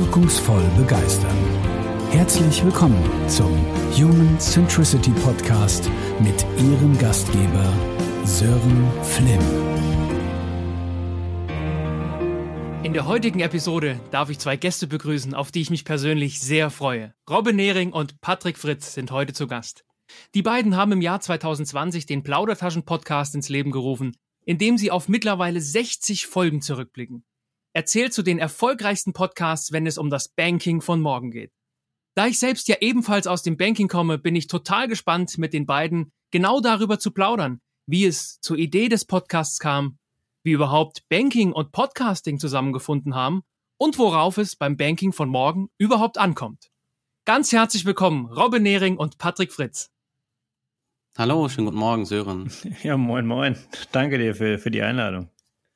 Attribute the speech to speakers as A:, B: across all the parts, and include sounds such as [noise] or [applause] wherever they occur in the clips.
A: wirkungsvoll begeistern. Herzlich willkommen zum Human Centricity Podcast mit Ihrem Gastgeber Sören Flimm.
B: In der heutigen Episode darf ich zwei Gäste begrüßen, auf die ich mich persönlich sehr freue. Robin Nehring und Patrick Fritz sind heute zu Gast. Die beiden haben im Jahr 2020 den Plaudertaschen-Podcast ins Leben gerufen, in dem sie auf mittlerweile 60 Folgen zurückblicken. Erzählt zu den erfolgreichsten Podcasts, wenn es um das Banking von morgen geht. Da ich selbst ja ebenfalls aus dem Banking komme, bin ich total gespannt, mit den beiden genau darüber zu plaudern, wie es zur Idee des Podcasts kam, wie überhaupt Banking und Podcasting zusammengefunden haben und worauf es beim Banking von morgen überhaupt ankommt. Ganz herzlich willkommen, Robin Nehring und Patrick Fritz.
C: Hallo, schönen guten Morgen, Sören. [laughs]
D: Ja, moin, moin. Danke dir für, für die Einladung.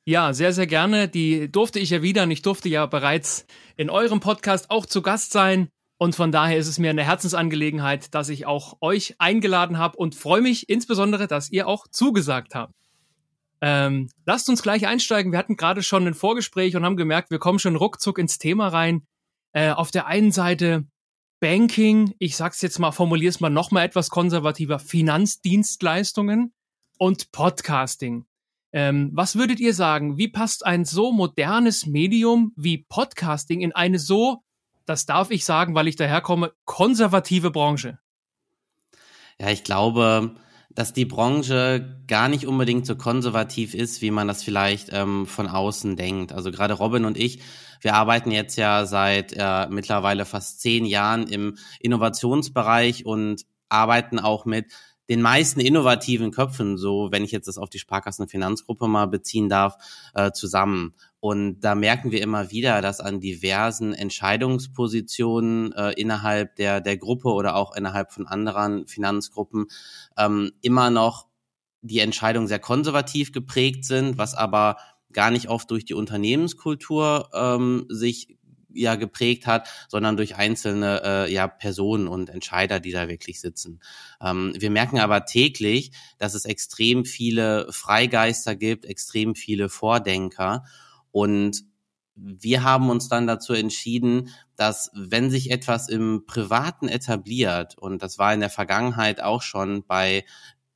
B: Ja, sehr, sehr gerne. Die durfte ich erwidern. Ich durfte ja bereits in eurem Podcast auch zu Gast sein. Und von daher ist es mir eine Herzensangelegenheit, dass ich auch euch eingeladen habe und freue mich insbesondere, dass ihr auch zugesagt habt. Ähm, lasst uns gleich einsteigen. Wir hatten gerade schon ein Vorgespräch und haben gemerkt, wir kommen schon ruckzuck ins Thema rein. Äh, auf der einen Seite Banking, ich sag's jetzt mal, formulier's mal noch mal etwas konservativer, Finanzdienstleistungen und Podcasting. Ähm, was würdet ihr sagen? Wie passt ein so modernes Medium wie Podcasting in eine so, das darf ich sagen, weil ich daherkomme, konservative Branche?
C: Ja, ich glaube, dass die Branche gar nicht unbedingt so konservativ ist, wie man das vielleicht ähm, von außen denkt. Also gerade Robin und ich, wir arbeiten jetzt ja seit äh, mittlerweile fast zehn Jahren im Innovationsbereich und arbeiten auch mit den meisten innovativen Köpfen, so wenn ich jetzt das auf die Sparkassenfinanzgruppe mal beziehen darf, äh, zusammen. Und da merken wir immer wieder, dass an diversen Entscheidungspositionen äh, innerhalb der, der Gruppe oder auch innerhalb von anderen Finanzgruppen ähm, immer noch die Entscheidungen sehr konservativ geprägt sind, was aber gar nicht oft durch die Unternehmenskultur ähm, sich ja geprägt hat, sondern durch einzelne äh, ja Personen und Entscheider, die da wirklich sitzen. Ähm, wir merken aber täglich, dass es extrem viele Freigeister gibt, extrem viele Vordenker und wir haben uns dann dazu entschieden, dass wenn sich etwas im Privaten etabliert, und das war in der Vergangenheit auch schon bei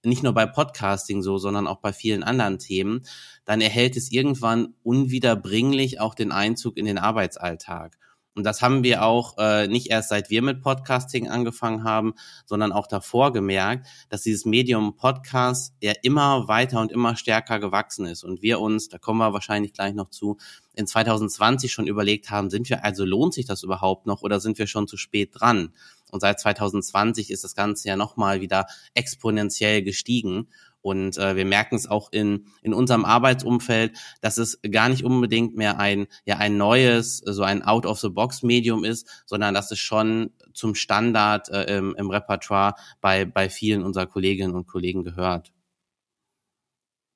C: nicht nur bei Podcasting so, sondern auch bei vielen anderen Themen, dann erhält es irgendwann unwiederbringlich auch den Einzug in den Arbeitsalltag. Und das haben wir auch äh, nicht erst seit wir mit Podcasting angefangen haben, sondern auch davor gemerkt, dass dieses Medium Podcast ja immer weiter und immer stärker gewachsen ist. Und wir uns, da kommen wir wahrscheinlich gleich noch zu, in 2020 schon überlegt haben, sind wir also lohnt sich das überhaupt noch oder sind wir schon zu spät dran? Und seit 2020 ist das Ganze ja nochmal wieder exponentiell gestiegen. Und äh, wir merken es auch in, in unserem Arbeitsumfeld, dass es gar nicht unbedingt mehr ein, ja, ein neues, so ein Out-of-the-Box-Medium ist, sondern dass es schon zum Standard äh, im, im Repertoire bei, bei vielen unserer Kolleginnen und Kollegen gehört.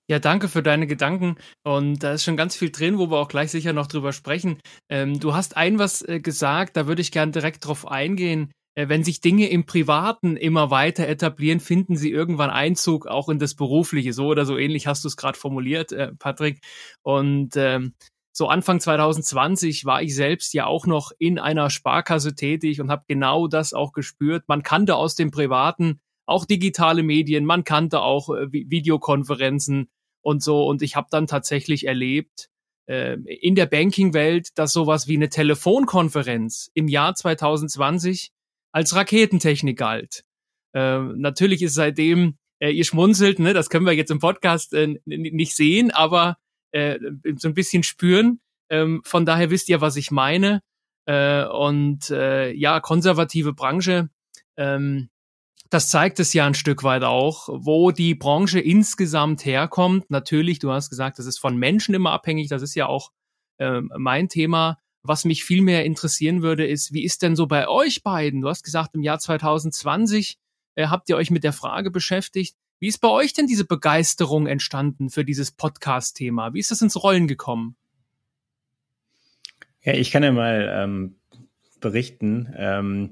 B: Ja, danke für deine Gedanken. Und da ist schon ganz viel drin, wo wir auch gleich sicher noch drüber sprechen. Ähm, du hast ein was äh, gesagt, da würde ich gern direkt drauf eingehen. Äh, wenn sich Dinge im Privaten immer weiter etablieren, finden sie irgendwann Einzug auch in das Berufliche. So oder so ähnlich hast du es gerade formuliert, äh, Patrick. Und ähm, so Anfang 2020 war ich selbst ja auch noch in einer Sparkasse tätig und habe genau das auch gespürt. Man kannte aus dem Privaten auch digitale Medien, man kannte auch äh, Videokonferenzen und so. Und ich habe dann tatsächlich erlebt, äh, in der Banking-Welt, dass sowas wie eine Telefonkonferenz im Jahr 2020 als Raketentechnik galt. Äh, natürlich ist seitdem, äh, ihr schmunzelt, ne, das können wir jetzt im Podcast äh, nicht sehen, aber äh, so ein bisschen spüren. Ähm, von daher wisst ihr, was ich meine. Äh, und äh, ja, konservative Branche, ähm, das zeigt es ja ein Stück weit auch, wo die Branche insgesamt herkommt. Natürlich, du hast gesagt, das ist von Menschen immer abhängig, das ist ja auch äh, mein Thema. Was mich viel mehr interessieren würde, ist, wie ist denn so bei euch beiden? Du hast gesagt, im Jahr 2020 äh, habt ihr euch mit der Frage beschäftigt. Wie ist bei euch denn diese Begeisterung entstanden für dieses Podcast-Thema? Wie ist das ins Rollen gekommen?
D: Ja, ich kann ja mal ähm, berichten. Ähm,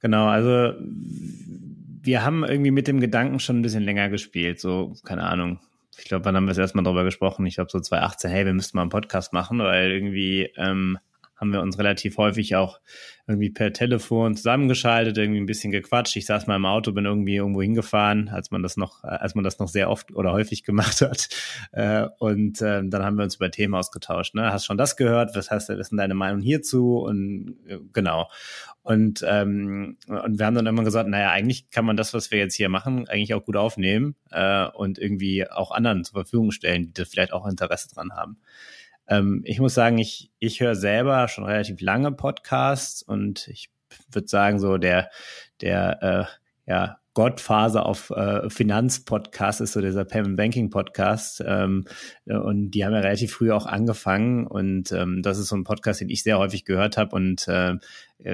D: genau, also wir haben irgendwie mit dem Gedanken schon ein bisschen länger gespielt, so, keine Ahnung, ich glaube, wann haben wir das erstmal drüber gesprochen? Ich glaube, so 2018, hey, wir müssten mal einen Podcast machen, weil irgendwie ähm, haben wir uns relativ häufig auch irgendwie per Telefon zusammengeschaltet, irgendwie ein bisschen gequatscht. Ich saß mal im Auto, bin irgendwie irgendwo hingefahren, als man das noch, als man das noch sehr oft oder häufig [laughs] gemacht hat. Äh, und äh, dann haben wir uns über Themen ausgetauscht. Ne? Hast schon das gehört? Was heißt, was ist denn deine Meinung hierzu? Und äh, genau. Und, ähm, und wir haben dann immer gesagt, naja, eigentlich kann man das, was wir jetzt hier machen, eigentlich auch gut aufnehmen äh, und irgendwie auch anderen zur Verfügung stellen, die da vielleicht auch Interesse dran haben. Ähm, ich muss sagen, ich, ich höre selber schon relativ lange Podcasts und ich würde sagen, so der, der äh, ja, Gottphase auf äh, Finanzpodcast ist so dieser Payment Banking Podcast ähm, und die haben ja relativ früh auch angefangen und ähm, das ist so ein Podcast, den ich sehr häufig gehört habe und äh,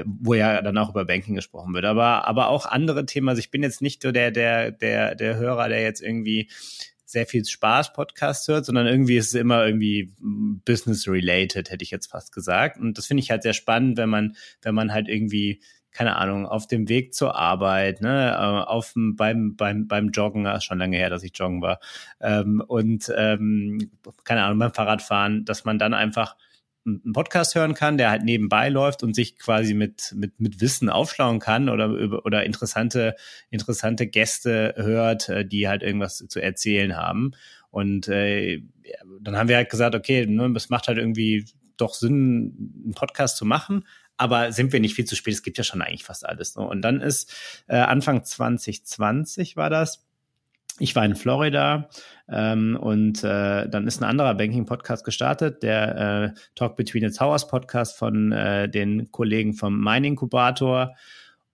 D: wo ja dann auch über Banking gesprochen wird, aber aber auch andere Themen. Also ich bin jetzt nicht so der der der der Hörer, der jetzt irgendwie sehr viel Spaß-Podcast hört, sondern irgendwie ist es immer irgendwie business-related, hätte ich jetzt fast gesagt. Und das finde ich halt sehr spannend, wenn man, wenn man halt irgendwie keine Ahnung, auf dem Weg zur Arbeit, ne, äh, auf beim beim beim Joggen, ist schon lange her, dass ich joggen war, ähm, und ähm, keine Ahnung beim Fahrradfahren, dass man dann einfach einen Podcast hören kann, der halt nebenbei läuft und sich quasi mit, mit, mit Wissen aufschlauen kann oder, oder interessante, interessante Gäste hört, äh, die halt irgendwas zu erzählen haben. Und äh, dann haben wir halt gesagt, okay, ne, es macht halt irgendwie doch Sinn, einen Podcast zu machen, aber sind wir nicht viel zu spät? Es gibt ja schon eigentlich fast alles. Ne? Und dann ist äh, Anfang 2020 war das, ich war in Florida ähm, und äh, dann ist ein anderer Banking-Podcast gestartet, der äh, Talk Between the Towers Podcast von äh, den Kollegen vom Mine-Inkubator.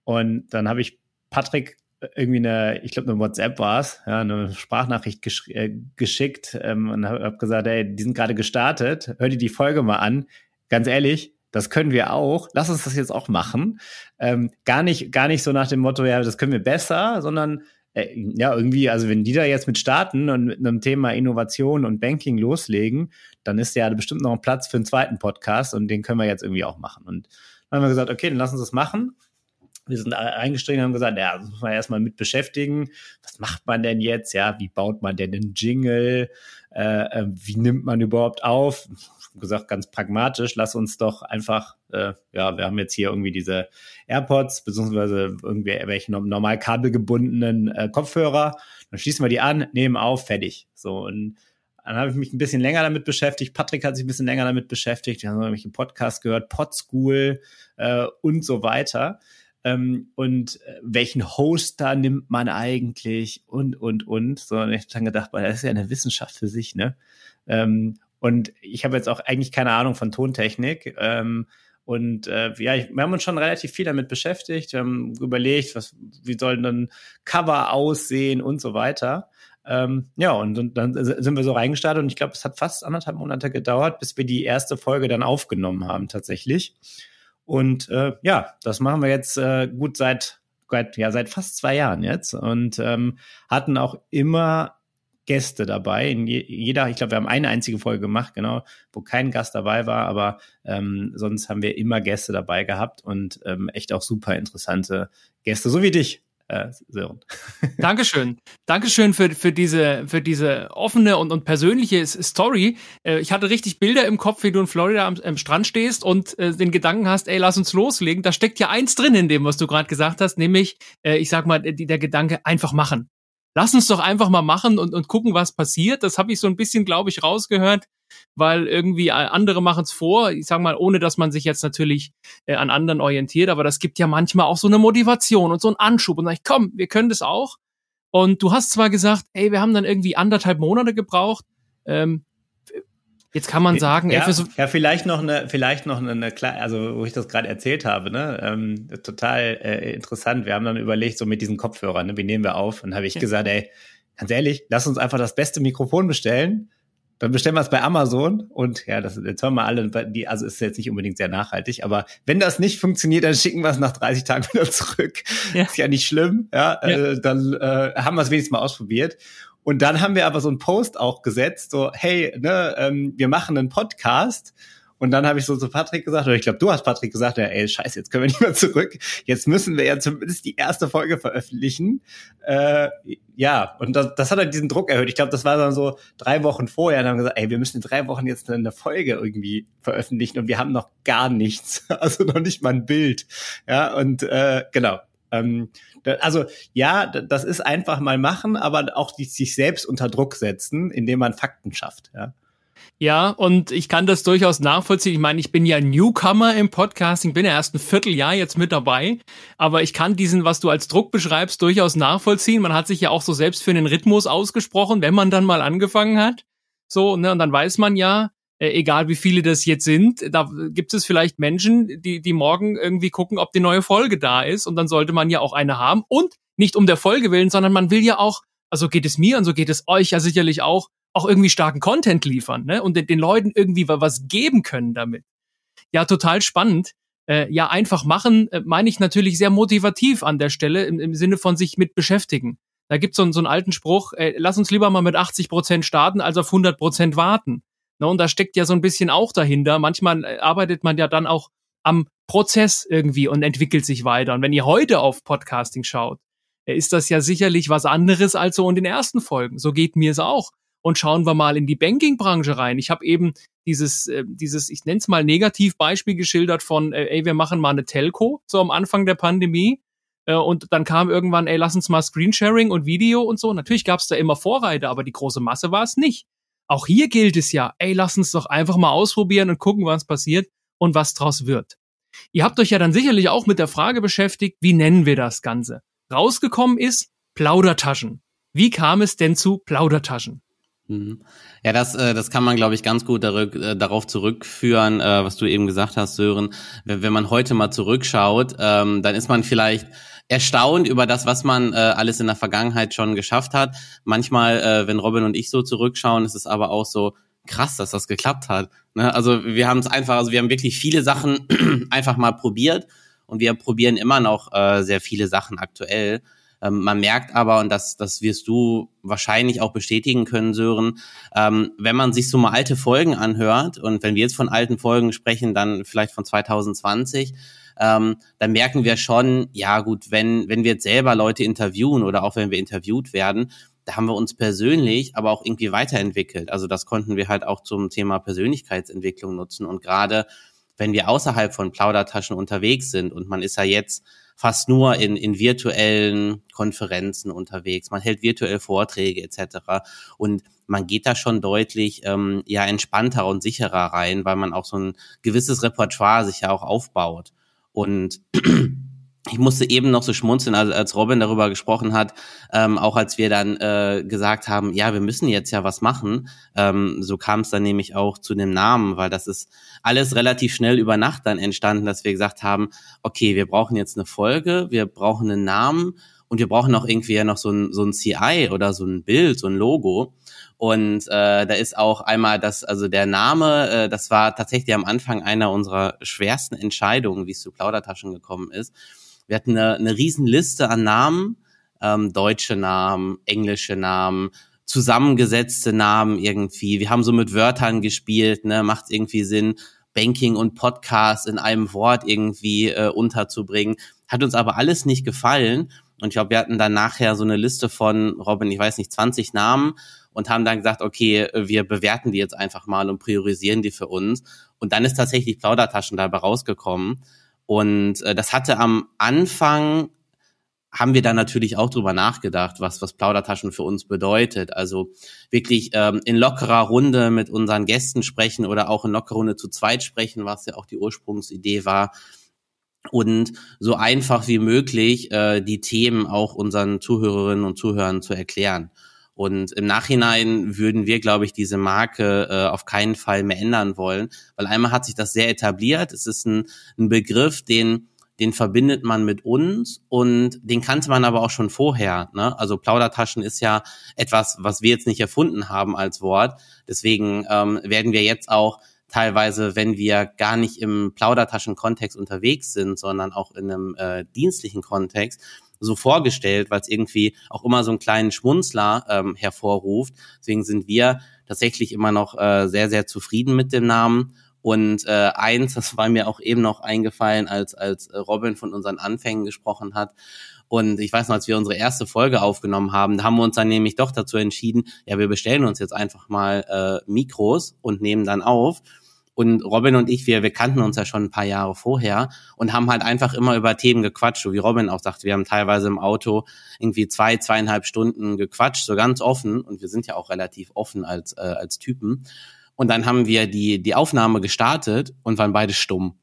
D: Und dann habe ich Patrick irgendwie eine, ich glaube, eine WhatsApp war es, ja, eine Sprachnachricht gesch äh, geschickt ähm, und habe hab gesagt, ey, die sind gerade gestartet, hör dir die Folge mal an. Ganz ehrlich, das können wir auch. Lass uns das jetzt auch machen. Ähm, gar nicht, gar nicht so nach dem Motto, ja, das können wir besser, sondern äh, ja, irgendwie, also wenn die da jetzt mit starten und mit einem Thema Innovation und Banking loslegen, dann ist ja bestimmt noch ein Platz für einen zweiten Podcast und den können wir jetzt irgendwie auch machen. Und dann haben wir gesagt, okay, dann lass uns das machen. Wir sind eingestiegen und haben gesagt, ja, das muss man erstmal mit beschäftigen. Was macht man denn jetzt? Ja, wie baut man denn einen Jingle? Äh, äh wie nimmt man überhaupt auf? Gesagt, ganz pragmatisch, lass uns doch einfach, äh, ja, wir haben jetzt hier irgendwie diese AirPods, beziehungsweise irgendwie welche normal kabelgebundenen äh, Kopfhörer, dann schließen wir die an, nehmen auf, fertig. So, und dann habe ich mich ein bisschen länger damit beschäftigt. Patrick hat sich ein bisschen länger damit beschäftigt. Wir haben irgendwelche Podcasts gehört, Podschool äh, und so weiter. Ähm, und äh, welchen Hoster nimmt man eigentlich und, und, und. So, und ich habe dann gedacht, das ist ja eine Wissenschaft für sich, ne? Ähm, und ich habe jetzt auch eigentlich keine Ahnung von Tontechnik. Ähm, und äh, ja, ich, wir haben uns schon relativ viel damit beschäftigt. Wir haben überlegt, was, wie sollen dann Cover aussehen und so weiter. Ähm, ja, und, und dann sind wir so reingestartet und ich glaube, es hat fast anderthalb Monate gedauert, bis wir die erste Folge dann aufgenommen haben tatsächlich. Und äh, ja, das machen wir jetzt äh, gut seit, ja, seit fast zwei Jahren jetzt und ähm, hatten auch immer Gäste dabei. In jeder, ich glaube, wir haben eine einzige Folge gemacht, genau, wo kein Gast dabei war, aber ähm, sonst haben wir immer Gäste dabei gehabt und ähm, echt auch super interessante Gäste, so wie dich. Äh, Sören. [laughs]
B: Dankeschön. Dankeschön für, für, diese, für diese offene und, und persönliche Story. Äh, ich hatte richtig Bilder im Kopf, wie du in Florida am, am Strand stehst und äh, den Gedanken hast, ey, lass uns loslegen. Da steckt ja eins drin in dem, was du gerade gesagt hast, nämlich, äh, ich sag mal, die, der Gedanke, einfach machen lass uns doch einfach mal machen und, und gucken, was passiert. Das habe ich so ein bisschen, glaube ich, rausgehört, weil irgendwie andere machen es vor. Ich sage mal, ohne dass man sich jetzt natürlich äh, an anderen orientiert, aber das gibt ja manchmal auch so eine Motivation und so einen Anschub und sag ich, komm, wir können das auch. Und du hast zwar gesagt, ey, wir haben dann irgendwie anderthalb Monate gebraucht. Ähm, Jetzt kann man sagen,
D: ja, so ja, vielleicht noch eine, vielleicht noch eine, eine also wo ich das gerade erzählt habe, ne, ähm, total äh, interessant. Wir haben dann überlegt, so mit diesen Kopfhörern, ne, wie nehmen wir auf? Und habe ich ja. gesagt, ey, ganz ehrlich, lass uns einfach das beste Mikrofon bestellen. Dann bestellen wir es bei Amazon und ja, das jetzt hören wir alle, die, also ist jetzt nicht unbedingt sehr nachhaltig, aber wenn das nicht funktioniert, dann schicken wir es nach 30 Tagen [laughs] wieder zurück. Ja. Ist ja nicht schlimm, ja, ja. Äh, dann äh, haben wir es wenigstens mal ausprobiert. Und dann haben wir aber so einen Post auch gesetzt, so, hey, ne, ähm, wir machen einen Podcast Und dann habe ich so zu Patrick gesagt, oder ich glaube, du hast Patrick gesagt, ja, ey, scheiße, jetzt können wir nicht mehr zurück. Jetzt müssen wir ja zumindest die erste Folge veröffentlichen. Äh, ja, und das, das hat halt diesen Druck erhöht. Ich glaube, das war dann so drei Wochen vorher. Und haben gesagt, ey, wir müssen in drei Wochen jetzt eine Folge irgendwie veröffentlichen und wir haben noch gar nichts. [laughs] Also noch nicht mal ein Bild. Ja, und äh, genau. Ähm, also ja, das ist einfach mal machen, aber auch die, sich selbst unter Druck setzen, indem man Fakten schafft. Ja.
B: Ja, und ich kann das durchaus nachvollziehen. Ich meine, ich bin ja Newcomer im Podcasting, bin ja erst ein Vierteljahr jetzt mit dabei, aber ich kann diesen, was du als Druck beschreibst, durchaus nachvollziehen. Man hat sich ja auch so selbst für einen Rhythmus ausgesprochen, wenn man dann mal angefangen hat. So, ne, und dann weiß man ja, äh, egal wie viele das jetzt sind, da gibt es vielleicht Menschen, die, die morgen irgendwie gucken, ob die neue Folge da ist und dann sollte man ja auch eine haben und nicht um der Folge willen, sondern man will ja auch, also geht es mir und so geht es euch ja sicherlich auch, auch irgendwie starken Content liefern ne? und den, den Leuten irgendwie was geben können damit. Ja, total spannend. Äh, ja, einfach machen, äh, meine ich natürlich sehr motivativ an der Stelle, im, im Sinne von sich mit beschäftigen. Da gibt's so, so einen alten Spruch, äh, lass uns lieber mal mit 80 Prozent starten, als auf 100 Prozent warten. Ne? Und da steckt ja so ein bisschen auch dahinter. Manchmal äh, arbeitet man ja dann auch am Prozess irgendwie und entwickelt sich weiter. Und wenn ihr heute auf Podcasting schaut, äh, ist das ja sicherlich was anderes als so in den ersten Folgen. So geht mir es auch und schauen wir mal in die Banking-Branche rein. Ich habe eben dieses, äh, dieses, ich nenne es mal Negativbeispiel geschildert von, äh, ey, wir machen mal eine Telco, so am Anfang der Pandemie. Äh, und dann kam irgendwann, ey, lass uns mal Screensharing und Video und so. Natürlich gab es da immer Vorreiter, aber die große Masse war es nicht. Auch hier gilt es ja, ey, lass uns doch einfach mal ausprobieren und gucken, was passiert und was draus wird. Ihr habt euch ja dann sicherlich auch mit der Frage beschäftigt, wie nennen wir das Ganze? Rausgekommen ist Plaudertaschen. Wie kam es denn zu Plaudertaschen?
C: Mhm. Ja, das, äh, das kann man, glaube ich, ganz gut äh, darauf zurückführen, äh, was du eben gesagt hast, Sören. Wenn, wenn man heute mal zurückschaut, ähm, dann ist man vielleicht erstaunt über das, was man äh, alles in der Vergangenheit schon geschafft hat. Manchmal, äh, wenn Robin und ich so zurückschauen, ist es aber auch so krass, dass das geklappt hat. Ne? Also wir haben es einfach, also wir haben wirklich viele Sachen [clears throat] einfach mal probiert und wir probieren immer noch äh, sehr viele Sachen aktuell. Ähm, man merkt aber, und das, das wirst du wahrscheinlich auch bestätigen können, Sören, ähm, wenn man sich so mal alte Folgen anhört, und wenn wir jetzt von alten Folgen sprechen, dann vielleicht von 2020, ähm, dann merken wir schon, ja gut, wenn, wenn wir jetzt selber Leute interviewen oder auch wenn wir interviewt werden, da haben wir uns persönlich aber auch irgendwie weiterentwickelt. Also das konnten wir halt auch zum Thema Persönlichkeitsentwicklung nutzen. Und gerade wenn wir außerhalb von Plaudertaschen unterwegs sind und man ist ja jetzt fast nur in, in virtuellen Konferenzen unterwegs. Man hält virtuell Vorträge etc. Und man geht da schon deutlich ähm, ja entspannter und sicherer rein, weil man auch so ein gewisses Repertoire sich ja auch aufbaut. Und [clears throat] ich musste eben noch so schmunzeln, als, als Robin darüber gesprochen hat, ähm, auch als wir dann äh, gesagt haben, ja, wir müssen jetzt ja was machen. Ähm, so kam es dann nämlich auch zu dem Namen, weil das ist alles relativ schnell über Nacht dann entstanden, dass wir gesagt haben, okay, wir brauchen jetzt eine Folge, wir brauchen einen Namen und wir brauchen auch irgendwie ja noch so ein, so ein CI oder so ein Bild, so ein Logo. Und äh, da ist auch einmal das, also der Name, äh, das war tatsächlich am Anfang einer unserer schwersten Entscheidungen, wie es zu Plaudertaschen gekommen ist wir hatten eine, eine riesen Liste an Namen, ähm, deutsche Namen, englische Namen, zusammengesetzte Namen irgendwie. Wir haben so mit Wörtern gespielt, ne, macht irgendwie Sinn, Banking und Podcast in einem Wort irgendwie äh, unterzubringen. Hat uns aber alles nicht gefallen. Und ich glaube, wir hatten dann nachher so eine Liste von, Robin, ich weiß nicht, 20 Namen und haben dann gesagt, okay, wir bewerten die jetzt einfach mal und priorisieren die für uns. Und dann ist tatsächlich Plaudertaschen dabei rausgekommen. Und äh, das hatte am Anfang haben wir dann natürlich auch drüber nachgedacht, was, was Plaudertaschen für uns bedeutet. Also wirklich ähm, in lockerer Runde mit unseren Gästen sprechen oder auch in lockerer Runde zu zweit sprechen, was ja auch die Ursprungsidee war. Und so einfach wie möglich äh, die Themen auch unseren Zuhörerinnen und Zuhörern zu erklären. Und im Nachhinein würden wir, glaube ich, diese Marke äh, auf keinen Fall mehr ändern wollen, weil einmal hat sich das sehr etabliert. Es ist ein, ein Begriff, den den verbindet man mit uns und den kannte man aber auch schon vorher. Ne? Also Plaudertaschen ist ja etwas, was wir jetzt nicht erfunden haben als Wort. Deswegen ähm, werden wir jetzt auch teilweise, wenn wir gar nicht im Plaudertaschen-Kontext unterwegs sind, sondern auch in einem äh, dienstlichen Kontext, so vorgestellt, weil es irgendwie auch immer so einen kleinen Schmunzler ähm, hervorruft. Deswegen sind wir tatsächlich immer noch äh, sehr, sehr zufrieden mit dem Namen Und äh, eins, das war mir auch eben noch eingefallen, als, als Robin von unseren Anfängen gesprochen hat. Und ich weiß noch, als wir unsere erste Folge aufgenommen haben, da haben wir uns dann nämlich doch dazu entschieden, ja, wir bestellen uns jetzt einfach mal äh, Mikros und nehmen dann auf. Und Robin und ich, wir, wir kannten uns ja schon ein paar Jahre vorher und haben halt einfach immer über Themen gequatscht, so wie Robin auch sagt, wir haben teilweise im Auto irgendwie zwei, zweieinhalb Stunden gequatscht, so ganz offen. Und wir sind ja auch relativ offen als, äh, als Typen. Und dann haben wir die, die Aufnahme gestartet und waren beide stumm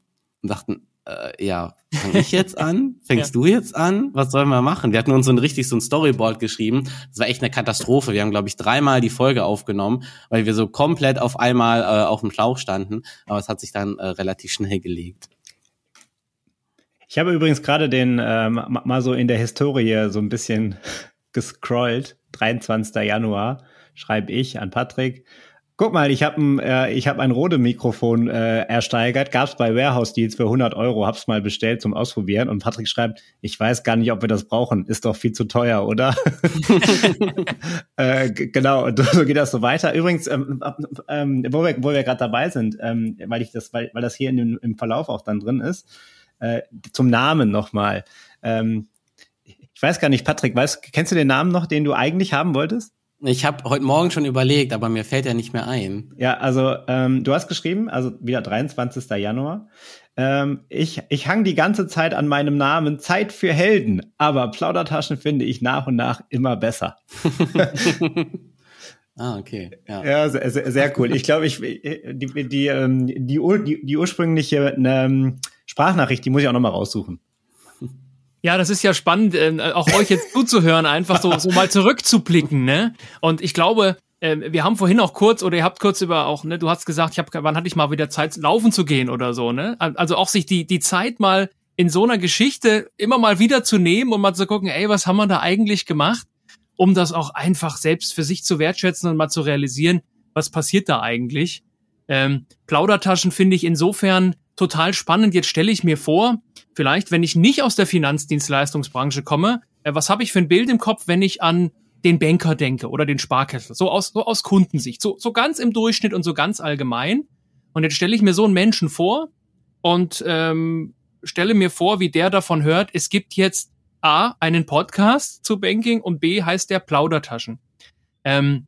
C: und dachten, äh, ja, fange ich jetzt an? [laughs] Fängst ja. du jetzt an? Was sollen wir machen? Wir hatten uns so ein richtig so ein Storyboard geschrieben. Das war echt eine Katastrophe. Wir haben, glaube ich, dreimal die Folge aufgenommen, weil wir so komplett auf einmal äh, auf dem Schlauch standen. Aber es hat sich dann äh, relativ schnell gelegt.
D: Ich habe übrigens gerade den ähm, mal so in der Historie so ein bisschen [laughs] gescrollt. 23. Januar schreibe ich an Patrick. Guck mal, ich habe ein, äh, ich hab ein Rode-Mikrofon äh, ersteigert, gab's bei Warehouse Deals für 100 Euro, hab's mal bestellt zum Ausprobieren und Patrick schreibt, ich weiß gar nicht, ob wir das brauchen, ist doch viel zu teuer, oder? [laughs] [laughs] äh, genau, und [laughs] so geht das so weiter. Übrigens, ähm, ähm, wo wir, wo wir gerade dabei sind, ähm, weil ich das, weil, weil das hier in dem, im Verlauf auch dann drin ist, äh, zum Namen nochmal. Ähm, ich weiß gar nicht, Patrick, weißt, kennst du den Namen noch, den du eigentlich haben wolltest?
C: Ich habe heute Morgen schon überlegt, aber mir fällt ja nicht mehr ein.
D: Ja, also ähm, du hast geschrieben, also wieder 23. Januar. Ähm, ich, ich hang die ganze Zeit an meinem Namen Zeit für Helden, aber Plaudertaschen finde ich nach und nach immer besser. [laughs]
C: ah, okay.
D: Ja, ja sehr, sehr cool. Ich glaube, ich die, die, die, ähm, die, die, die ursprüngliche ähm, Sprachnachricht, die muss ich auch nochmal raussuchen.
B: Ja, das ist ja spannend, äh, auch euch jetzt [laughs] zuzuhören, einfach so, so mal zurückzublicken, ne? Und ich glaube, äh, wir haben vorhin auch kurz, oder ihr habt kurz über auch, ne, du hast gesagt, ich hab, wann hatte ich mal wieder Zeit, laufen zu gehen oder so, ne? Also auch sich die, die Zeit mal in so einer Geschichte immer mal wieder zu nehmen und mal zu gucken, ey, was haben wir da eigentlich gemacht, um das auch einfach selbst für sich zu wertschätzen und mal zu realisieren, was passiert da eigentlich. Ähm, Plaudertaschen finde ich insofern total spannend. Jetzt stelle ich mir vor, vielleicht, wenn ich nicht aus der Finanzdienstleistungsbranche komme, äh, was habe ich für ein Bild im Kopf, wenn ich an den Banker denke oder den Sparkessel, so aus, so aus Kundensicht, so, so ganz im Durchschnitt und so ganz allgemein. Und jetzt stelle ich mir so einen Menschen vor und ähm, stelle mir vor, wie der davon hört, es gibt jetzt A, einen Podcast zu Banking und B heißt der Plaudertaschen. Ähm,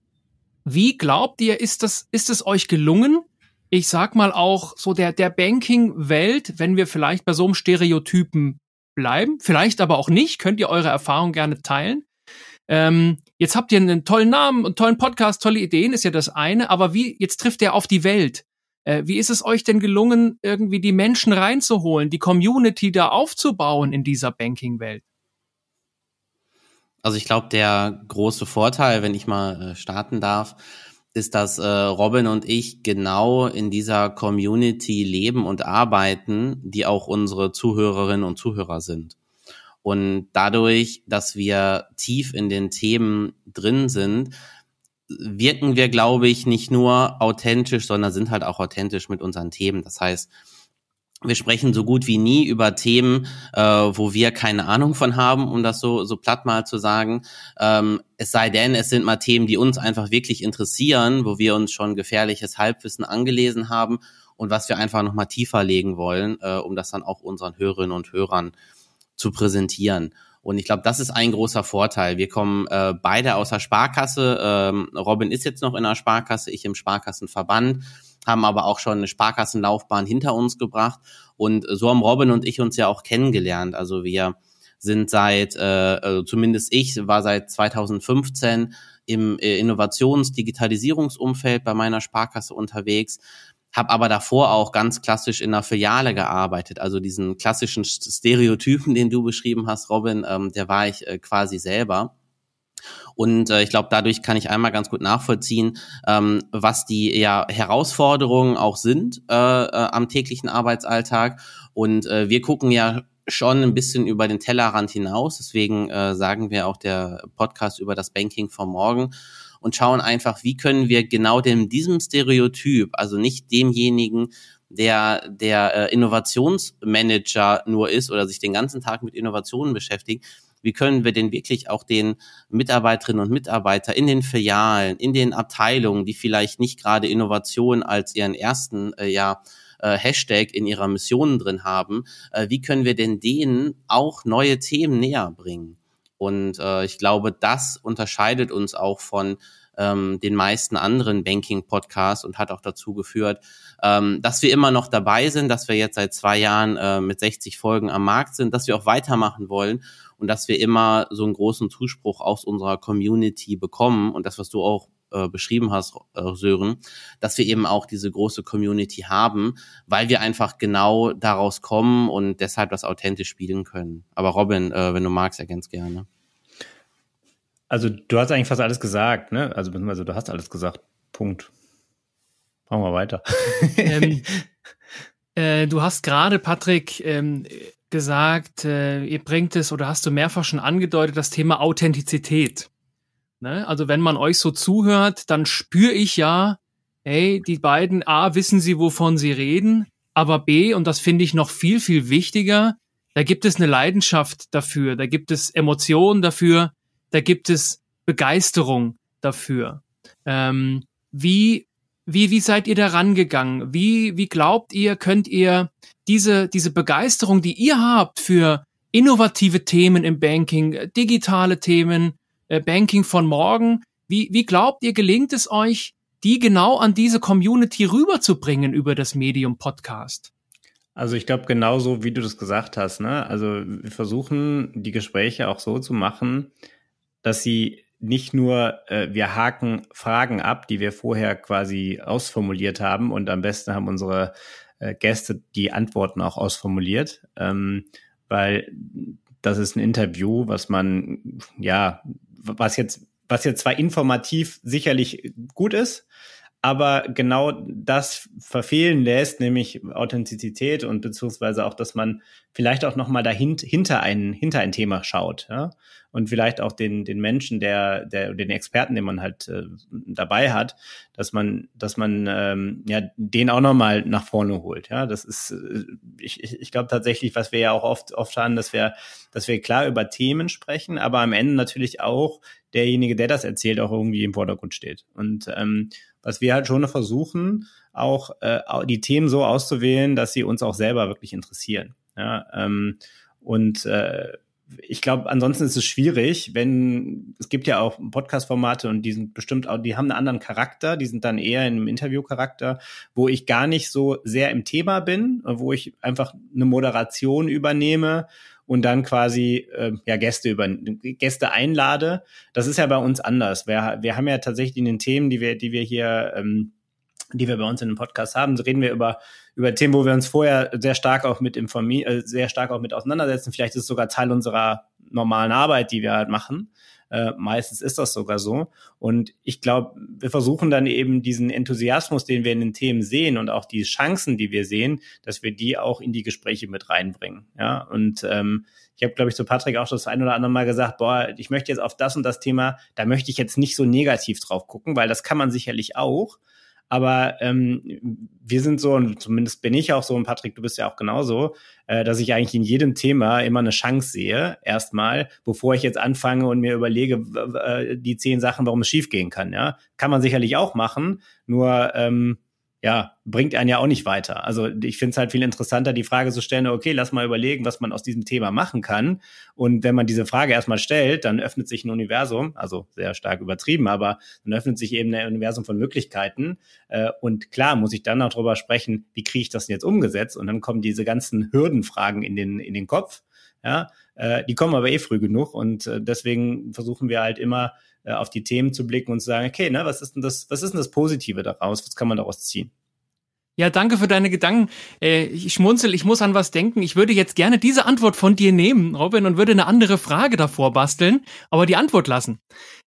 B: wie glaubt ihr, ist das, ist es euch gelungen, ich sag mal auch so der, der Banking-Welt, wenn wir vielleicht bei so einem Stereotypen bleiben, vielleicht aber auch nicht, könnt ihr eure Erfahrung gerne teilen. Ähm, jetzt habt ihr einen tollen Namen, einen tollen Podcast, tolle Ideen, ist ja das eine, aber wie, jetzt trifft der auf die Welt. Äh, wie ist es euch denn gelungen, irgendwie die Menschen reinzuholen, die Community da aufzubauen in dieser Banking-Welt?
C: Also ich glaube, der große Vorteil, wenn ich mal äh, starten darf, ist, dass äh, Robin und ich genau in dieser Community leben und arbeiten, die auch unsere Zuhörerinnen und Zuhörer sind. Und dadurch, dass wir tief in den Themen drin sind, wirken wir, glaube ich, nicht nur authentisch, sondern sind halt auch authentisch mit unseren Themen. Das heißt, wir sprechen so gut wie nie über Themen, äh, wo wir keine Ahnung von haben, um das so, so platt mal zu sagen. Ähm, es sei denn, es sind mal Themen, die uns einfach wirklich interessieren, wo wir uns schon gefährliches Halbwissen angelesen haben und was wir einfach nochmal tiefer legen wollen, äh, um das dann auch unseren Hörerinnen und Hörern zu präsentieren. Und ich glaube, das ist ein großer Vorteil. Wir kommen äh, beide aus der Sparkasse. Ähm, Robin ist jetzt noch in der Sparkasse, ich im Sparkassenverband haben aber auch schon eine Sparkassenlaufbahn hinter uns gebracht. Und so haben Robin und ich uns ja auch kennengelernt. Also wir sind seit, äh, also zumindest ich war seit 2015 im äh, Innovations-Digitalisierungsumfeld bei meiner Sparkasse unterwegs, habe aber davor auch ganz klassisch in einer Filiale gearbeitet. Also diesen klassischen Stereotypen, den du beschrieben hast, Robin, ähm, der war ich äh, quasi selber. Und äh, ich glaube, dadurch kann ich einmal ganz gut nachvollziehen, ähm, was die ja, Herausforderungen auch sind äh, äh, am täglichen Arbeitsalltag. Und äh, wir gucken ja schon ein bisschen über den Tellerrand hinaus. Deswegen äh, sagen wir auch der Podcast über das Banking von morgen und schauen einfach, wie können wir genau dem, diesem Stereotyp, also nicht demjenigen, der der äh, Innovationsmanager nur ist oder sich den ganzen Tag mit Innovationen beschäftigt, wie können wir denn wirklich auch den Mitarbeiterinnen und Mitarbeiter in den Filialen, in den Abteilungen, die vielleicht nicht gerade Innovation als ihren ersten äh, ja, äh, Hashtag in ihrer Mission drin haben, äh, wie können wir denn denen auch neue Themen näher bringen? Und äh, ich glaube, das unterscheidet uns auch von ähm, den meisten anderen Banking-Podcasts und hat auch dazu geführt, ähm, dass wir immer noch dabei sind, dass wir jetzt seit zwei Jahren äh, mit 60 Folgen am Markt sind, dass wir auch weitermachen wollen und dass wir immer so einen großen Zuspruch aus unserer Community bekommen und das, was du auch äh, beschrieben hast, äh, Sören, dass wir eben auch diese große Community haben, weil wir einfach genau daraus kommen und deshalb das authentisch spielen können. Aber Robin, äh, wenn du magst, ergänzt gerne.
D: Also du hast eigentlich fast alles gesagt, ne? Also beziehungsweise du hast alles gesagt. Punkt. Machen wir weiter.
B: ähm, [laughs] äh, du hast gerade, Patrick, ähm, gesagt, äh, ihr bringt es oder hast du mehrfach schon angedeutet, das Thema Authentizität. Ne? Also wenn man euch so zuhört, dann spüre ich ja, hey, die beiden A, wissen sie, wovon sie reden, aber B, und das finde ich noch viel, viel wichtiger, da gibt es eine Leidenschaft dafür, da gibt es Emotionen dafür, da gibt es Begeisterung dafür. Ähm, wie wie, wie seid ihr da rangegangen? Wie, wie glaubt ihr, könnt ihr diese, diese Begeisterung, die ihr habt für innovative Themen im Banking, digitale Themen, äh, Banking von morgen, wie, wie glaubt ihr, gelingt es euch, die genau an diese Community rüberzubringen über das Medium Podcast?
D: Also ich glaube genauso, wie du das gesagt hast. Ne? Also wir versuchen die Gespräche auch so zu machen, dass sie nicht nur, äh, wir haken Fragen ab, die wir vorher quasi ausformuliert haben und am besten haben unsere äh, Gäste die Antworten auch ausformuliert, ähm, weil das ist ein Interview, was man, ja, was jetzt, was jetzt zwar informativ sicherlich gut ist, aber genau das verfehlen lässt, nämlich Authentizität und beziehungsweise auch, dass man vielleicht auch nochmal dahinter hinter ein, hinter ein Thema schaut, ja und vielleicht auch den, den Menschen, der, der, den Experten, den man halt äh, dabei hat, dass man, dass man ähm, ja den auch nochmal nach vorne holt. Ja, das ist, äh, ich, ich glaube tatsächlich, was wir ja auch oft, oft haben, dass wir, dass wir klar über Themen sprechen, aber am Ende natürlich auch derjenige, der das erzählt, auch irgendwie im Vordergrund steht. Und ähm, was wir halt schon versuchen, auch äh, die Themen so auszuwählen, dass sie uns auch selber wirklich interessieren. Ja, ähm, und äh, ich glaube, ansonsten ist es schwierig, wenn es gibt ja auch Podcast-Formate und die sind bestimmt auch, die haben einen anderen Charakter, die sind dann eher in einem Interview-Charakter, wo ich gar nicht so sehr im Thema bin, wo ich einfach eine Moderation übernehme und dann quasi äh, ja Gäste über Gäste einlade. Das ist ja bei uns anders. Wir, wir haben ja tatsächlich in den Themen, die wir, die wir hier ähm, die wir bei uns in dem Podcast haben, so reden wir über, über Themen, wo wir uns vorher sehr stark auch mit informieren, äh, sehr stark auch mit auseinandersetzen. Vielleicht ist es sogar Teil unserer normalen Arbeit, die wir halt machen. Äh, meistens ist das sogar so. Und ich glaube, wir versuchen dann eben diesen Enthusiasmus, den wir in den Themen sehen und auch die Chancen, die wir sehen, dass wir die auch in die Gespräche mit reinbringen. Ja, und ähm, ich habe, glaube ich, zu Patrick auch das ein oder andere Mal gesagt, boah, ich möchte jetzt auf das und das Thema, da möchte ich jetzt nicht so negativ drauf gucken, weil das kann man sicherlich auch. Aber ähm, wir sind so, und zumindest bin ich auch so, und Patrick, du bist ja auch genauso, äh, dass ich eigentlich in jedem Thema immer eine Chance sehe, erstmal, bevor ich jetzt anfange und mir überlege, äh, die zehn Sachen, warum es schiefgehen kann. Ja, kann man sicherlich auch machen. Nur ähm, ja, bringt einen ja auch nicht weiter. Also ich finde es halt viel interessanter, die Frage zu stellen, okay, lass mal überlegen, was man aus diesem Thema machen kann. Und wenn man diese Frage erstmal stellt, dann öffnet sich ein Universum, also sehr stark übertrieben, aber dann öffnet sich eben ein Universum von Möglichkeiten. Äh, und klar muss ich dann auch darüber sprechen, wie kriege ich das denn jetzt umgesetzt? Und dann kommen diese ganzen Hürdenfragen in den, in den Kopf. Ja, äh, die kommen aber eh früh genug und äh, deswegen versuchen wir halt immer äh, auf die Themen zu blicken und zu sagen, okay, ne, was ist denn das, was ist denn das Positive daraus? Was kann man daraus ziehen?
B: Ja, danke für deine Gedanken. Äh, ich schmunzel, ich muss an was denken. Ich würde jetzt gerne diese Antwort von dir nehmen, Robin, und würde eine andere Frage davor basteln, aber die Antwort lassen.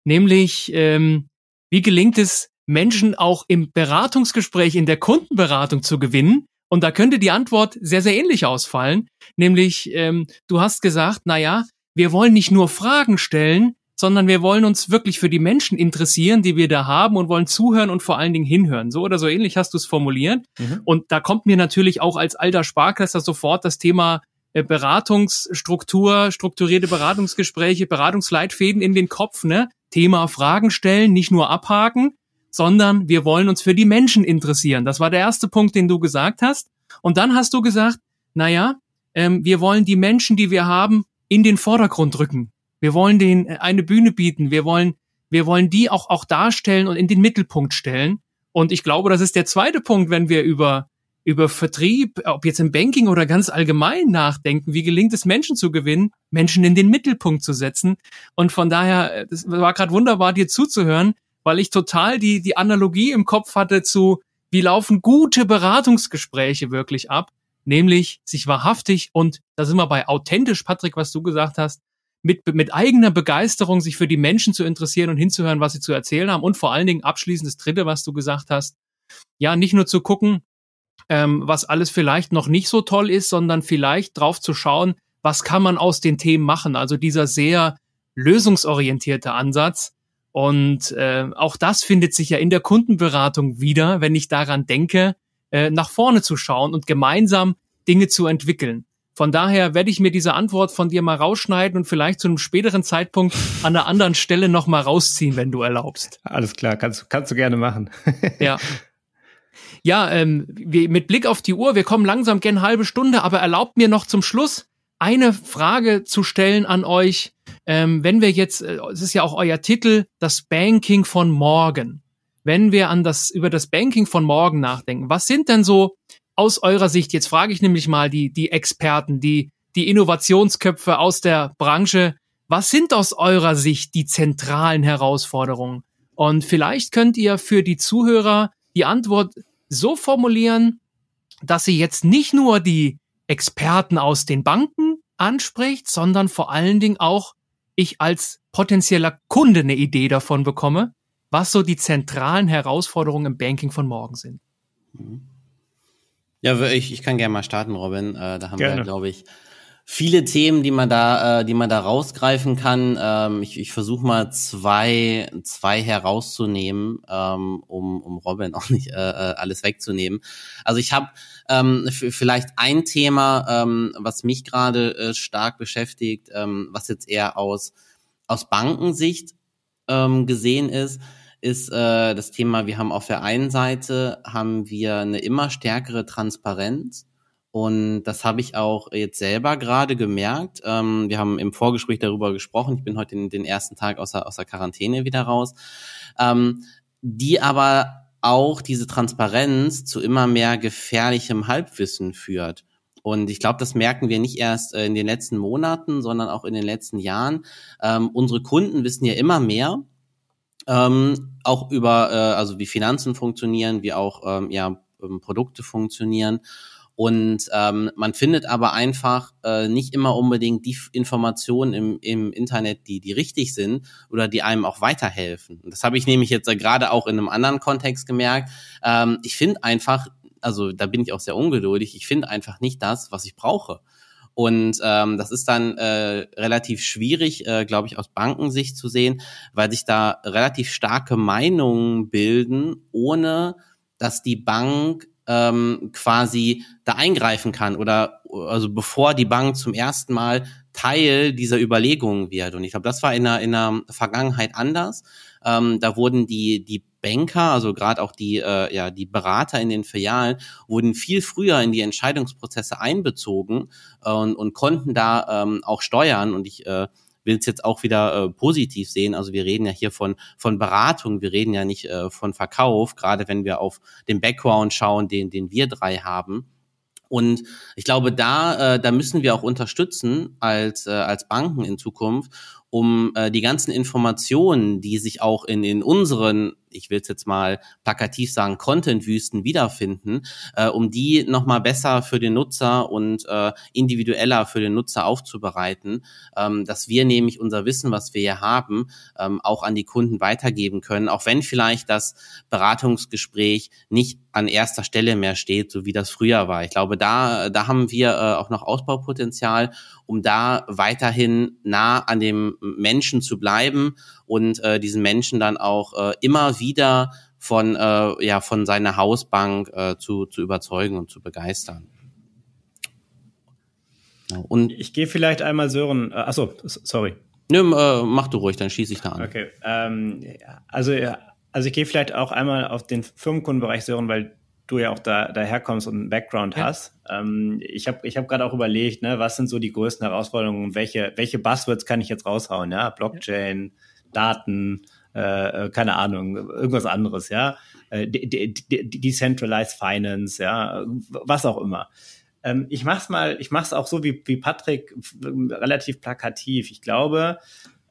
B: Nämlich, ähm, wie gelingt es Menschen auch im Beratungsgespräch, in der Kundenberatung zu gewinnen? Und da könnte die Antwort sehr, sehr ähnlich ausfallen. Nämlich, ähm, du hast gesagt, na ja, wir wollen nicht nur Fragen stellen, sondern wir wollen uns wirklich für die Menschen interessieren, die wir da haben und wollen zuhören und vor allen Dingen hinhören. So oder so ähnlich hast du es formuliert. Mhm. Und da kommt mir natürlich auch als alter Sparkaster sofort das Thema äh, Beratungsstruktur, strukturierte Beratungsgespräche, Beratungsleitfäden in den Kopf, ne? Thema Fragen stellen, nicht nur abhaken, sondern wir wollen uns für die Menschen interessieren. Das war der erste Punkt, den du gesagt hast. Und dann hast du gesagt, naja, ähm, wir wollen die Menschen, die wir haben, in den Vordergrund rücken. Wir wollen denen äh, eine Bühne bieten. Wir wollen, wir wollen die auch, auch darstellen und in den Mittelpunkt stellen. Und ich glaube, das ist der zweite Punkt, wenn wir über, über Vertrieb, ob jetzt im Banking oder ganz allgemein nachdenken. Wie gelingt es Menschen zu gewinnen, Menschen in den Mittelpunkt zu setzen? Und von daher, äh, das war gerade wunderbar, dir zuzuhören, weil ich total die, die Analogie im Kopf hatte zu, wie laufen gute Beratungsgespräche wirklich ab? Nämlich sich wahrhaftig und da sind wir bei authentisch, Patrick, was du gesagt hast, mit, mit eigener Begeisterung sich für die Menschen zu interessieren und hinzuhören, was sie zu erzählen haben. Und vor allen Dingen abschließend das Dritte, was du gesagt hast, ja, nicht nur zu gucken, ähm, was alles vielleicht noch nicht so toll ist, sondern vielleicht drauf zu schauen, was kann man aus den Themen machen. Also dieser sehr lösungsorientierte Ansatz. Und äh, auch das findet sich ja in der Kundenberatung wieder, wenn ich daran denke, äh, nach vorne zu schauen und gemeinsam Dinge zu entwickeln. Von daher werde ich mir diese Antwort von dir mal rausschneiden und vielleicht zu einem späteren Zeitpunkt an einer anderen Stelle noch mal rausziehen, wenn du erlaubst.
D: Alles klar, kannst, kannst du gerne machen. [laughs]
B: ja. Ja, ähm, wir, mit Blick auf die Uhr, wir kommen langsam gern halbe Stunde, aber erlaubt mir noch zum Schluss eine Frage zu stellen an euch. Ähm, wenn wir jetzt, äh, es ist ja auch euer Titel, das Banking von morgen. Wenn wir an das, über das Banking von morgen nachdenken, was sind denn so aus eurer Sicht, jetzt frage ich nämlich mal die, die Experten, die, die Innovationsköpfe aus der Branche, was sind aus eurer Sicht die zentralen Herausforderungen? Und vielleicht könnt ihr für die Zuhörer die Antwort so formulieren, dass sie jetzt nicht nur die Experten aus den Banken anspricht, sondern vor allen Dingen auch ich als potenzieller Kunde eine Idee davon bekomme, was so die zentralen Herausforderungen im Banking von morgen sind.
C: Ja, ich, ich kann gerne mal starten, Robin. Äh, da haben gerne. wir, glaube ich, viele Themen, die man da, äh, die man da rausgreifen kann. Ähm, ich ich versuche mal zwei, zwei herauszunehmen, ähm, um, um Robin [laughs] auch nicht äh, äh alles wegzunehmen. Also ich habe ähm, vielleicht ein Thema, ähm, was mich gerade äh, stark beschäftigt, ähm, was jetzt eher aus aus Bankensicht ähm, gesehen ist ist äh, das Thema, wir haben auf der einen Seite haben wir eine immer stärkere Transparenz und das habe ich auch jetzt selber gerade gemerkt. Ähm, wir haben im Vorgespräch darüber gesprochen. Ich bin heute den, den ersten Tag aus der, aus der Quarantäne wieder raus. Ähm, die aber auch diese Transparenz zu immer mehr gefährlichem Halbwissen führt. Und ich glaube, das merken wir nicht erst äh, in den letzten Monaten, sondern auch in den letzten Jahren. Ähm, unsere Kunden wissen ja immer mehr, ähm, auch über, äh, also wie Finanzen funktionieren, wie auch ähm, ja, ähm, Produkte funktionieren. Und ähm, man findet aber einfach äh, nicht immer unbedingt die Informationen im, im Internet, die, die richtig sind oder die einem auch weiterhelfen. Und das habe ich nämlich jetzt äh, gerade auch in einem anderen Kontext gemerkt. Ähm, ich finde einfach, also da bin ich auch sehr ungeduldig, ich finde einfach nicht das, was ich brauche. Und ähm, das ist dann äh, relativ schwierig, äh, glaube ich, aus Bankensicht zu sehen, weil sich da relativ starke Meinungen bilden, ohne dass die Bank ähm, quasi da eingreifen kann oder also bevor die Bank zum ersten Mal Teil dieser Überlegungen wird. Und ich glaube, das war in der, in der Vergangenheit anders. Ähm, da wurden die, die Banker, also gerade auch die, äh, ja, die Berater in den Filialen, wurden viel früher in die Entscheidungsprozesse einbezogen äh, und, und konnten da ähm, auch steuern. Und ich äh, will es jetzt auch wieder äh, positiv sehen. Also wir reden ja hier von, von Beratung, wir reden ja nicht äh, von Verkauf, gerade wenn wir auf den Background schauen, den, den wir drei haben. Und ich glaube, da, äh, da müssen wir auch unterstützen als, äh, als Banken in Zukunft, um äh, die ganzen Informationen, die sich auch in, in unseren ich will es jetzt mal plakativ sagen, Content-Wüsten wiederfinden, äh, um die nochmal besser für den Nutzer und äh, individueller für den Nutzer aufzubereiten, ähm, dass wir nämlich unser Wissen, was wir hier haben, ähm, auch an die Kunden weitergeben können, auch wenn vielleicht das Beratungsgespräch nicht an erster Stelle mehr steht, so wie das früher war. Ich glaube, da, da haben wir äh, auch noch Ausbaupotenzial, um da weiterhin nah an dem Menschen zu bleiben und äh, diesen Menschen dann auch äh, immer wieder von, äh, ja, von seiner Hausbank äh, zu, zu überzeugen und zu begeistern.
D: Und ich gehe vielleicht einmal Sören, äh, achso, sorry.
C: Nö, äh, mach du ruhig, dann schieße ich da an.
D: Okay, ähm, also, also ich gehe vielleicht auch einmal auf den Firmenkundenbereich Sören, weil du ja auch da daherkommst und einen Background ja. hast. Ähm, ich habe ich hab gerade auch überlegt, ne, was sind so die größten Herausforderungen und welche, welche Buzzwords kann ich jetzt raushauen? Ja, Blockchain, ja. Daten, äh, äh keine Ahnung, irgendwas anderes, ja. Äh, Decentralized Finance, ja, was auch immer. Ähm, ich mach's mal, ich mach's auch so wie, wie Patrick, relativ plakativ. Ich glaube,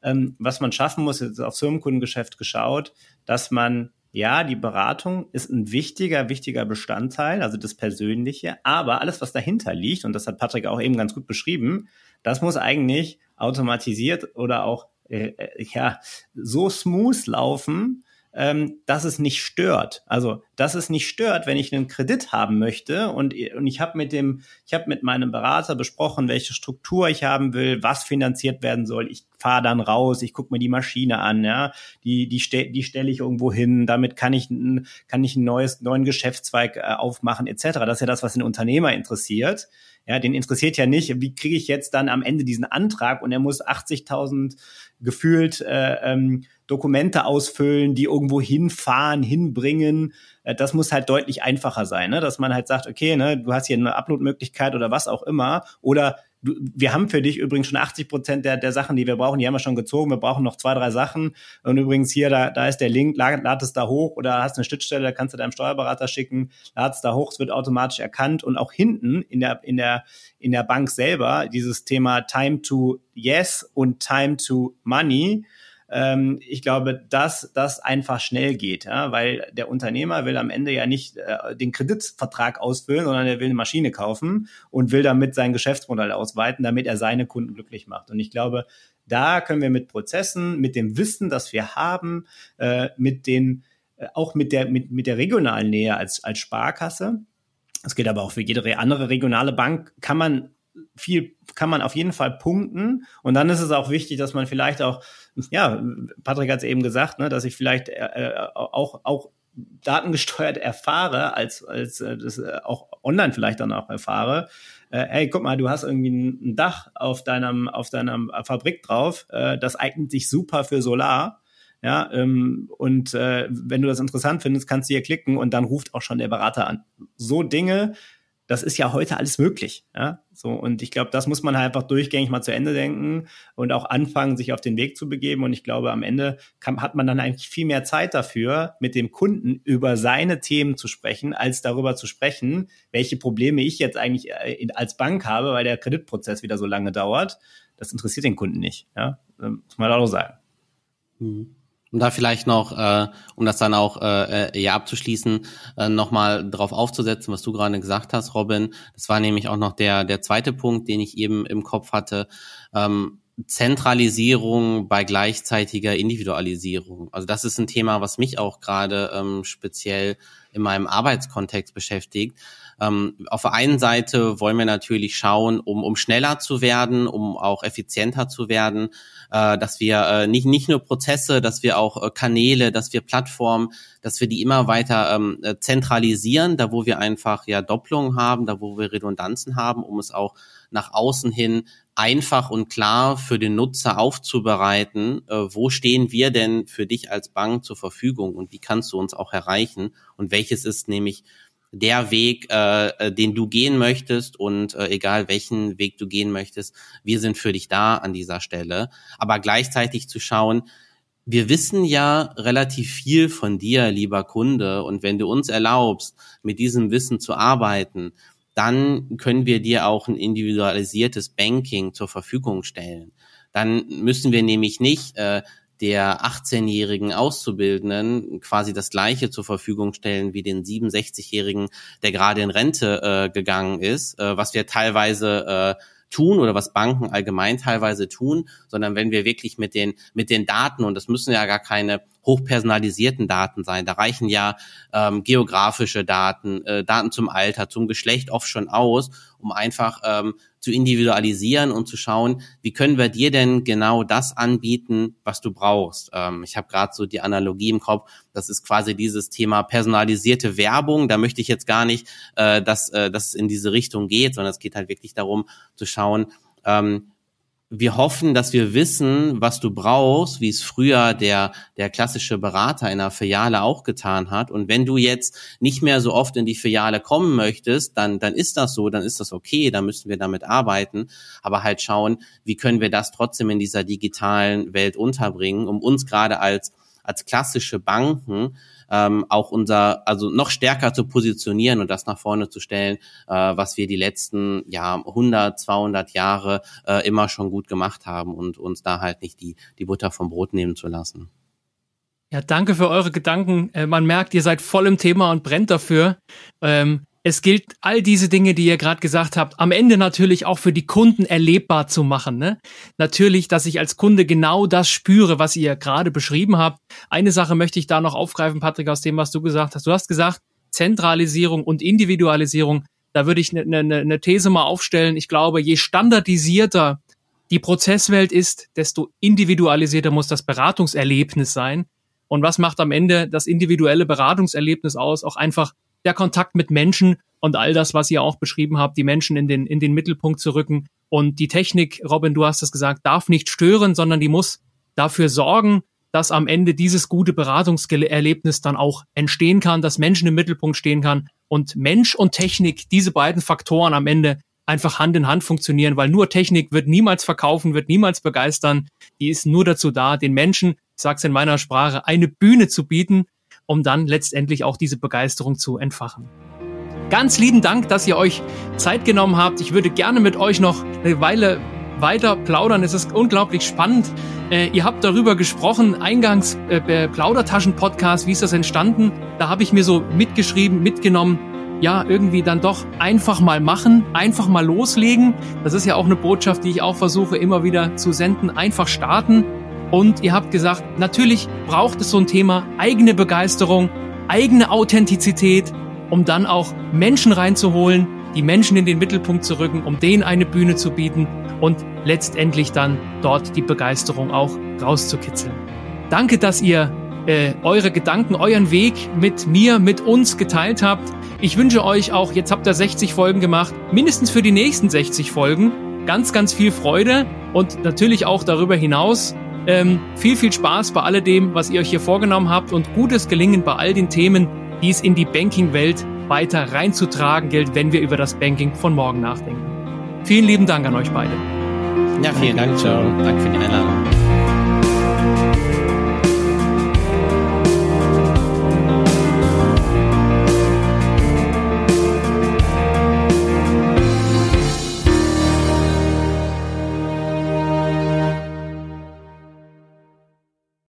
D: ähm, was man schaffen muss, jetzt aufs Firmenkundengeschäft geschaut, dass man ja, die Beratung ist ein wichtiger, wichtiger Bestandteil, also das Persönliche, aber alles, was dahinter liegt, und das hat Patrick auch eben ganz gut beschrieben, das muss eigentlich automatisiert oder auch äh, äh ja so smooth laufen, ähm, dass es nicht stört. Also, dass es nicht stört, wenn ich einen Kredit haben möchte und, und ich habe mit dem, ich habe mit meinem Berater besprochen, welche Struktur ich haben will, was finanziert werden soll. Ich fahre dann raus, ich gucke mir die Maschine an, ja, die, die, ste die stelle ich irgendwo hin, damit kann ich, kann ich ein neues, neuen Geschäftszweig äh, aufmachen, etc. Das ist ja das, was den Unternehmer interessiert. Ja, den interessiert ja nicht, wie kriege ich jetzt dann am Ende diesen Antrag und er muss 80.000 gefühlt äh, ähm, Dokumente ausfüllen, die irgendwo hinfahren, hinbringen. Äh, das muss halt deutlich einfacher sein, ne? dass man halt sagt, okay, ne, du hast hier eine Upload-Möglichkeit oder was auch immer. Oder du, wir haben für dich übrigens schon 80 Prozent der, der Sachen, die wir brauchen, die haben wir schon gezogen. Wir brauchen noch zwei, drei Sachen. Und übrigens hier, da, da ist der Link, lad, lad es da hoch oder hast eine Schnittstelle, da kannst du deinem Steuerberater schicken, lad es da hoch, es wird automatisch erkannt. Und auch hinten in der, in der, in der Bank selber dieses Thema Time to Yes und Time to Money ähm, ich glaube, dass das einfach schnell geht, ja, weil der Unternehmer will am Ende ja nicht äh, den Kreditvertrag ausfüllen, sondern er will eine Maschine kaufen und will damit sein Geschäftsmodell ausweiten, damit er seine Kunden glücklich macht. Und ich glaube, da können wir mit Prozessen, mit dem Wissen, das wir haben, äh, mit den äh, auch mit der mit, mit der regionalen Nähe als als Sparkasse, das gilt aber auch für jede andere regionale Bank, kann man viel kann man auf jeden Fall punkten. Und dann ist es auch wichtig, dass man vielleicht auch, ja, Patrick hat es eben gesagt, ne, dass ich vielleicht äh, äh, auch, auch datengesteuert erfahre, als, als äh, das äh, auch online vielleicht dann auch erfahre. Äh, hey, guck mal, du hast irgendwie ein Dach auf deinem, auf deiner Fabrik drauf. Äh, das eignet sich super für Solar. Ja, ähm, und äh, wenn du das interessant findest, kannst du hier klicken und dann ruft auch schon der Berater an. So Dinge, das ist ja heute alles möglich. Ja? So, und ich glaube, das muss man halt einfach durchgängig mal zu Ende denken und auch anfangen, sich auf den Weg zu begeben. Und ich glaube, am Ende kann, hat man dann eigentlich viel mehr Zeit dafür, mit dem Kunden über seine Themen zu sprechen, als darüber zu sprechen, welche Probleme ich jetzt eigentlich äh, als Bank habe, weil der Kreditprozess wieder so lange dauert. Das interessiert den Kunden nicht. Ja? muss man auch sagen.
C: Mhm. Um da vielleicht noch, äh, um das dann auch äh, äh, ja abzuschließen, äh, nochmal drauf aufzusetzen, was du gerade gesagt hast, Robin. Das war nämlich auch noch der, der zweite Punkt, den ich eben im Kopf hatte. Ähm, Zentralisierung bei gleichzeitiger Individualisierung. Also das ist ein Thema, was mich auch gerade ähm, speziell in meinem Arbeitskontext beschäftigt. Ähm, auf der einen Seite wollen wir natürlich schauen, um, um schneller zu werden, um auch effizienter zu werden, äh, dass wir äh, nicht, nicht nur Prozesse, dass wir auch äh, Kanäle, dass wir Plattformen, dass wir die immer weiter ähm, äh, zentralisieren, da wo wir einfach ja Doppelungen haben, da wo wir Redundanzen haben, um es auch nach außen hin einfach und klar für den Nutzer aufzubereiten, äh, wo stehen wir denn für dich als Bank zur Verfügung und wie kannst du uns auch erreichen und welches ist nämlich der Weg, äh, äh, den du gehen möchtest und äh, egal welchen Weg du gehen möchtest, wir sind für dich da an dieser Stelle. Aber gleichzeitig zu schauen, wir wissen ja relativ viel von dir, lieber Kunde, und wenn du uns erlaubst, mit diesem Wissen zu arbeiten, dann können wir dir auch ein individualisiertes Banking zur Verfügung stellen. Dann müssen wir nämlich nicht äh, der 18-jährigen Auszubildenden quasi das gleiche zur Verfügung stellen wie den 67-jährigen, der gerade in Rente äh, gegangen ist, äh, was wir teilweise äh, tun oder was Banken allgemein teilweise tun, sondern wenn wir wirklich mit den mit den Daten und das müssen ja gar keine hochpersonalisierten Daten sein. Da reichen ja ähm, geografische Daten, äh, Daten zum Alter, zum Geschlecht oft schon aus, um einfach ähm, zu individualisieren und zu schauen, wie können wir dir denn genau das anbieten, was du brauchst. Ähm, ich habe gerade so die Analogie im Kopf, das ist quasi dieses Thema personalisierte Werbung. Da möchte ich jetzt gar nicht, äh, dass, äh, dass es in diese Richtung geht, sondern es geht halt wirklich darum zu schauen, ähm, wir hoffen, dass wir wissen, was du brauchst, wie es früher der, der klassische Berater in der Filiale auch getan hat. Und wenn du jetzt nicht mehr so oft in die Filiale kommen möchtest, dann, dann ist das so, dann ist das okay, dann müssen wir damit arbeiten. Aber halt schauen, wie können wir das trotzdem in dieser digitalen Welt unterbringen, um uns gerade als, als klassische Banken ähm, auch unser, also noch stärker zu positionieren und das nach vorne zu stellen, äh, was wir die letzten ja 100, 200 Jahre äh, immer schon gut gemacht haben und uns da halt nicht die, die Butter vom Brot nehmen zu lassen.
B: Ja, danke für eure Gedanken. Äh, man merkt, ihr seid voll im Thema und brennt dafür. Ähm, es gilt, all diese Dinge, die ihr gerade gesagt habt, am Ende natürlich auch für die Kunden erlebbar zu machen. Ne? Natürlich, dass ich als Kunde genau das spüre, was ihr gerade beschrieben habt. Eine Sache möchte ich da noch aufgreifen, Patrick, aus dem, was du gesagt hast. Du hast gesagt, Zentralisierung und Individualisierung. Da würde ich eine ne, ne These mal aufstellen. Ich glaube, je standardisierter die Prozesswelt ist, desto individualisierter muss das Beratungserlebnis sein. Und was macht am Ende das individuelle Beratungserlebnis aus? Auch einfach der Kontakt mit Menschen und all das, was ihr auch beschrieben habt, die Menschen in den, in den Mittelpunkt zu rücken. Und die Technik, Robin, du hast es gesagt, darf nicht stören, sondern die muss dafür sorgen, dass am Ende dieses gute Beratungserlebnis dann auch entstehen kann, dass Menschen im Mittelpunkt stehen kann und Mensch und Technik, diese beiden Faktoren am Ende einfach Hand in Hand funktionieren, weil nur Technik wird niemals verkaufen, wird niemals begeistern. Die ist nur dazu da, den Menschen, ich sag's in meiner Sprache, eine Bühne zu bieten, um dann letztendlich auch diese Begeisterung zu entfachen. Ganz lieben Dank, dass ihr euch Zeit genommen habt. Ich würde gerne mit euch noch eine Weile weiter plaudern. Es ist unglaublich spannend. Äh, ihr habt darüber gesprochen, Eingangs äh, Plaudertaschen-Podcast, wie ist das entstanden? Da habe ich mir so mitgeschrieben, mitgenommen, ja, irgendwie dann doch einfach mal machen, einfach mal loslegen. Das ist ja auch eine Botschaft, die ich auch versuche immer wieder zu senden. Einfach starten. Und ihr habt gesagt, natürlich braucht es so ein Thema eigene Begeisterung, eigene Authentizität, um dann auch Menschen reinzuholen, die Menschen in den Mittelpunkt zu rücken, um denen eine Bühne zu bieten und letztendlich dann dort die Begeisterung auch rauszukitzeln. Danke, dass ihr äh, eure Gedanken, euren Weg mit mir, mit uns geteilt habt. Ich wünsche euch auch, jetzt habt ihr 60 Folgen gemacht, mindestens für die nächsten 60 Folgen ganz, ganz viel Freude und natürlich auch darüber hinaus ähm, viel, viel Spaß bei alledem, was ihr euch hier vorgenommen habt und gutes Gelingen bei all den Themen, die es in die Banking-Welt weiter reinzutragen gilt, wenn wir über das Banking von morgen nachdenken. Vielen lieben Dank an euch beide.
C: Ja, vielen Dank, Joe. Danke für die Einladung.